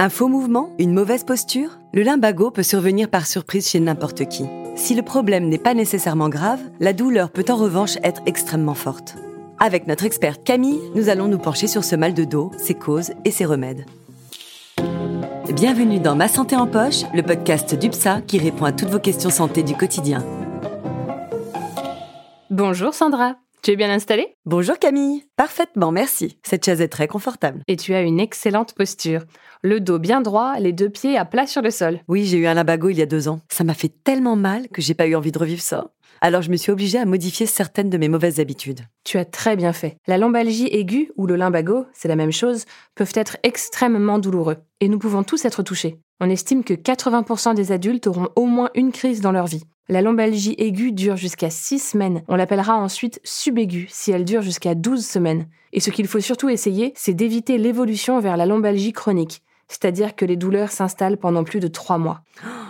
Un faux mouvement? Une mauvaise posture? Le limbago peut survenir par surprise chez n'importe qui. Si le problème n'est pas nécessairement grave, la douleur peut en revanche être extrêmement forte. Avec notre experte Camille, nous allons nous pencher sur ce mal de dos, ses causes et ses remèdes. Bienvenue dans Ma Santé en Poche, le podcast d'UPSA qui répond à toutes vos questions santé du quotidien. Bonjour Sandra, tu es bien installée? Bonjour Camille, parfaitement, merci. Cette chaise est très confortable. Et tu as une excellente posture. Le dos bien droit, les deux pieds à plat sur le sol. Oui, j'ai eu un labago il y a deux ans. Ça m'a fait tellement mal que j'ai pas eu envie de revivre ça. Alors je me suis obligée à modifier certaines de mes mauvaises habitudes. Tu as très bien fait. La lombalgie aiguë ou le limbago, c'est la même chose, peuvent être extrêmement douloureux. Et nous pouvons tous être touchés. On estime que 80% des adultes auront au moins une crise dans leur vie. La lombalgie aiguë dure jusqu'à 6 semaines. On l'appellera ensuite subaiguë si elle dure jusqu'à 12 semaines. Et ce qu'il faut surtout essayer, c'est d'éviter l'évolution vers la lombalgie chronique, c'est-à-dire que les douleurs s'installent pendant plus de 3 mois.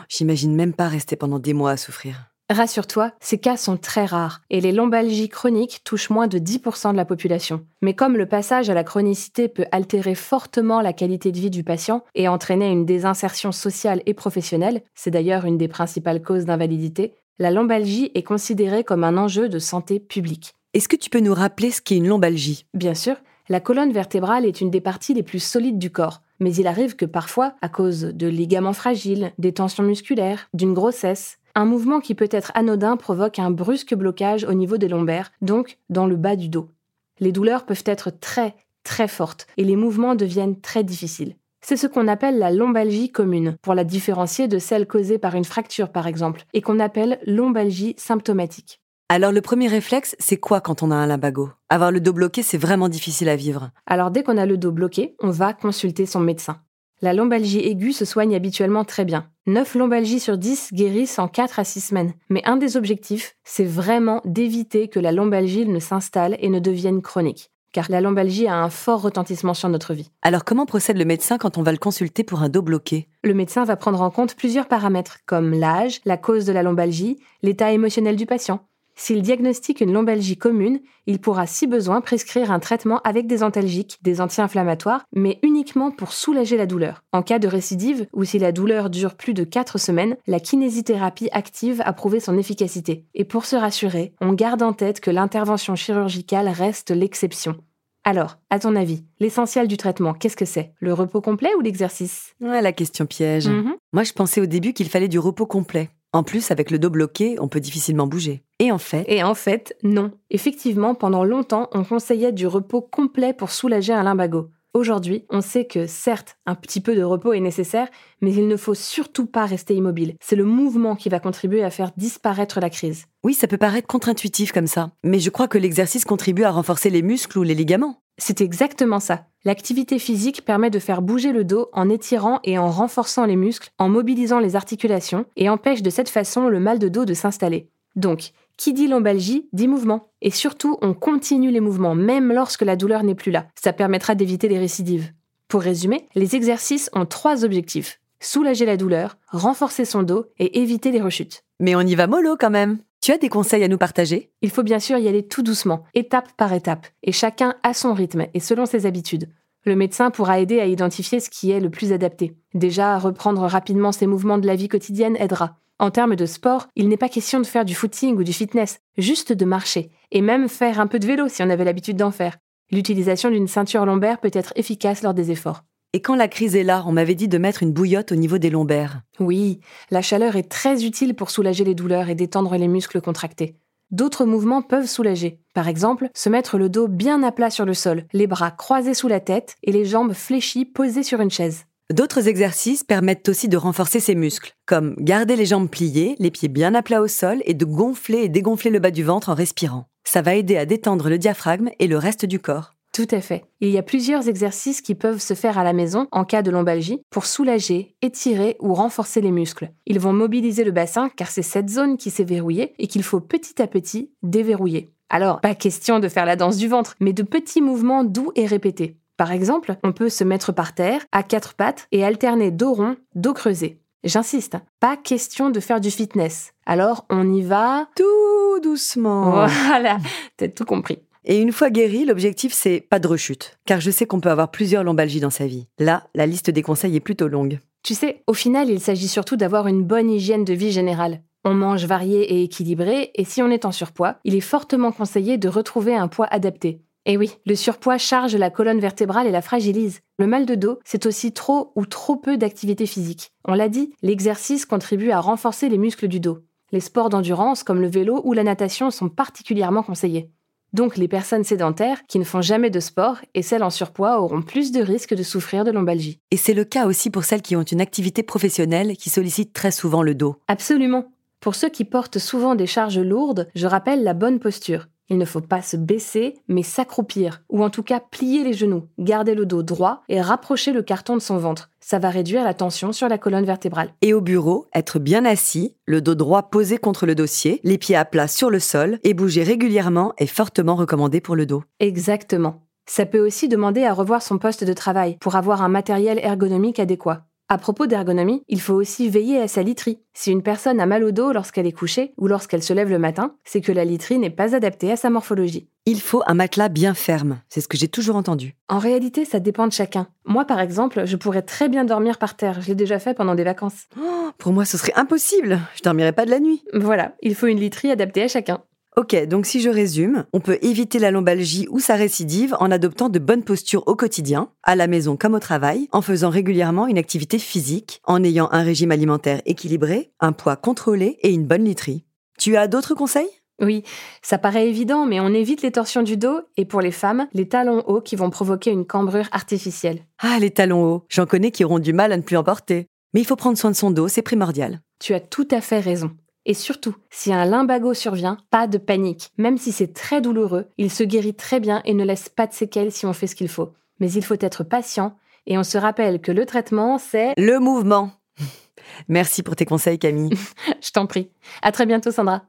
J'imagine même pas rester pendant des mois à souffrir. Rassure-toi, ces cas sont très rares et les lombalgies chroniques touchent moins de 10% de la population. Mais comme le passage à la chronicité peut altérer fortement la qualité de vie du patient et entraîner une désinsertion sociale et professionnelle, c'est d'ailleurs une des principales causes d'invalidité, la lombalgie est considérée comme un enjeu de santé publique. Est-ce que tu peux nous rappeler ce qu'est une lombalgie? Bien sûr, la colonne vertébrale est une des parties les plus solides du corps. Mais il arrive que parfois, à cause de ligaments fragiles, des tensions musculaires, d'une grossesse, un mouvement qui peut être anodin provoque un brusque blocage au niveau des lombaires, donc dans le bas du dos. Les douleurs peuvent être très, très fortes et les mouvements deviennent très difficiles. C'est ce qu'on appelle la lombalgie commune, pour la différencier de celle causée par une fracture par exemple, et qu'on appelle lombalgie symptomatique. Alors le premier réflexe, c'est quoi quand on a un limbago? Avoir le dos bloqué, c'est vraiment difficile à vivre. Alors dès qu'on a le dos bloqué, on va consulter son médecin. La lombalgie aiguë se soigne habituellement très bien. 9 lombalgies sur 10 guérissent en 4 à 6 semaines. Mais un des objectifs, c'est vraiment d'éviter que la lombalgie ne s'installe et ne devienne chronique. Car la lombalgie a un fort retentissement sur notre vie. Alors comment procède le médecin quand on va le consulter pour un dos bloqué? Le médecin va prendre en compte plusieurs paramètres comme l'âge, la cause de la lombalgie, l'état émotionnel du patient. S'il diagnostique une lombalgie commune, il pourra si besoin prescrire un traitement avec des antalgiques, des anti-inflammatoires, mais uniquement pour soulager la douleur. En cas de récidive ou si la douleur dure plus de 4 semaines, la kinésithérapie active a prouvé son efficacité. Et pour se rassurer, on garde en tête que l'intervention chirurgicale reste l'exception. Alors, à ton avis, l'essentiel du traitement, qu'est-ce que c'est? Le repos complet ou l'exercice? Ouais, la question piège. Mhm. Moi, je pensais au début qu'il fallait du repos complet. En plus, avec le dos bloqué, on peut difficilement bouger. Et en fait, Et en fait, non. Effectivement, pendant longtemps, on conseillait du repos complet pour soulager un limbago. Aujourd'hui, on sait que certes, un petit peu de repos est nécessaire, mais il ne faut surtout pas rester immobile. C'est le mouvement qui va contribuer à faire disparaître la crise. oui, ça peut paraître contre-intuitif comme ça. Mais je crois que l'exercice contribue à renforcer les muscles ou les ligaments. C'est exactement ça. L'activité physique permet de faire bouger le dos en étirant et en renforçant les muscles, en mobilisant les articulations, et empêche de cette façon le mal de dos de s'installer. Donc, qui dit lombalgie dit mouvement. Et surtout, on continue les mouvements, même lorsque la douleur n'est plus là. Ça permettra d'éviter les récidives. Pour résumer, les exercices ont trois objectifs. Soulager la douleur, renforcer son dos et éviter les rechutes. Mais on y va mollo quand même. Tu as des conseils à nous partager? Il faut bien sûr y aller tout doucement, étape par étape, et chacun à son rythme et selon ses habitudes. Le médecin pourra aider à identifier ce qui est le plus adapté. Déjà, reprendre rapidement ses mouvements de la vie quotidienne aidera. En termes de sport, il n'est pas question de faire du footing ou du fitness, juste de marcher, et même faire un peu de vélo si on avait l'habitude d'en faire. L'utilisation d'une ceinture lombaire peut être efficace lors des efforts. Et quand la crise est là, on m'avait dit de mettre une bouillotte au niveau des lombaires. Oui, la chaleur est très utile pour soulager les douleurs et détendre les muscles contractés. D'autres mouvements peuvent soulager. Par exemple, se mettre le dos bien à plat sur le sol, les bras croisés sous la tête et les jambes fléchies posées sur une chaise. D'autres exercices permettent aussi de renforcer ses muscles, comme garder les jambes pliées, les pieds bien à plat au sol et de gonfler et dégonfler le bas du ventre en respirant. Ça va aider à détendre le diaphragme et le reste du corps. Tout à fait. Il y a plusieurs exercices qui peuvent se faire à la maison en cas de lombalgie pour soulager, étirer ou renforcer les muscles. Ils vont mobiliser le bassin car c'est cette zone qui s'est verrouillée et qu'il faut petit à petit déverrouiller. Alors, pas question de faire la danse du ventre, mais de petits mouvements doux et répétés. Par exemple, on peut se mettre par terre, à quatre pattes, et alterner dos rond, dos creusé. J'insiste, pas question de faire du fitness. Alors, on y va Tout doucement. Voilà, t'as tout compris. Et une fois guéri, l'objectif c'est pas de rechute, car je sais qu'on peut avoir plusieurs lombalgies dans sa vie. Là, la liste des conseils est plutôt longue. Tu sais, au final, il s'agit surtout d'avoir une bonne hygiène de vie générale. On mange varié et équilibré, et si on est en surpoids, il est fortement conseillé de retrouver un poids adapté. Et oui, le surpoids charge la colonne vertébrale et la fragilise. Le mal de dos, c'est aussi trop ou trop peu d'activité physique. On l'a dit, l'exercice contribue à renforcer les muscles du dos. Les sports d'endurance comme le vélo ou la natation sont particulièrement conseillés. Donc les personnes sédentaires qui ne font jamais de sport et celles en surpoids auront plus de risques de souffrir de lombalgie. Et c'est le cas aussi pour celles qui ont une activité professionnelle qui sollicite très souvent le dos. Absolument. Pour ceux qui portent souvent des charges lourdes, je rappelle la bonne posture. Il ne faut pas se baisser, mais s'accroupir, ou en tout cas plier les genoux, garder le dos droit et rapprocher le carton de son ventre. Ça va réduire la tension sur la colonne vertébrale. Et au bureau, être bien assis, le dos droit posé contre le dossier, les pieds à plat sur le sol et bouger régulièrement est fortement recommandé pour le dos. Exactement. Ça peut aussi demander à revoir son poste de travail pour avoir un matériel ergonomique adéquat. À propos d'ergonomie, il faut aussi veiller à sa literie. Si une personne a mal au dos lorsqu'elle est couchée ou lorsqu'elle se lève le matin, c'est que la literie n'est pas adaptée à sa morphologie. Il faut un matelas bien ferme, c'est ce que j'ai toujours entendu. En réalité, ça dépend de chacun. Moi, par exemple, je pourrais très bien dormir par terre. Je l'ai déjà fait pendant des vacances. Oh, pour moi, ce serait impossible. Je dormirais pas de la nuit. Voilà, il faut une literie adaptée à chacun. Ok, donc si je résume, on peut éviter la lombalgie ou sa récidive en adoptant de bonnes postures au quotidien, à la maison comme au travail, en faisant régulièrement une activité physique, en ayant un régime alimentaire équilibré, un poids contrôlé et une bonne literie. Tu as d'autres conseils? Oui, ça paraît évident, mais on évite les torsions du dos et pour les femmes, les talons hauts qui vont provoquer une cambrure artificielle. Ah, les talons hauts, j'en connais qui auront du mal à ne plus en porter. Mais il faut prendre soin de son dos, c'est primordial. Tu as tout à fait raison. Et surtout, si un limbago survient, pas de panique. Même si c'est très douloureux, il se guérit très bien et ne laisse pas de séquelles si on fait ce qu'il faut. Mais il faut être patient et on se rappelle que le traitement, c'est... Le mouvement. Merci pour tes conseils, Camille. Je t'en prie. À très bientôt, Sandra.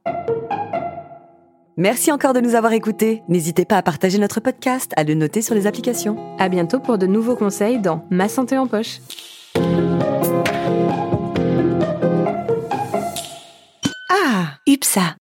Merci encore de nous avoir écoutés. N'hésitez pas à partager notre podcast, à le noter sur les applications. À bientôt pour de nouveaux conseils dans Ma santé en poche. UPSA.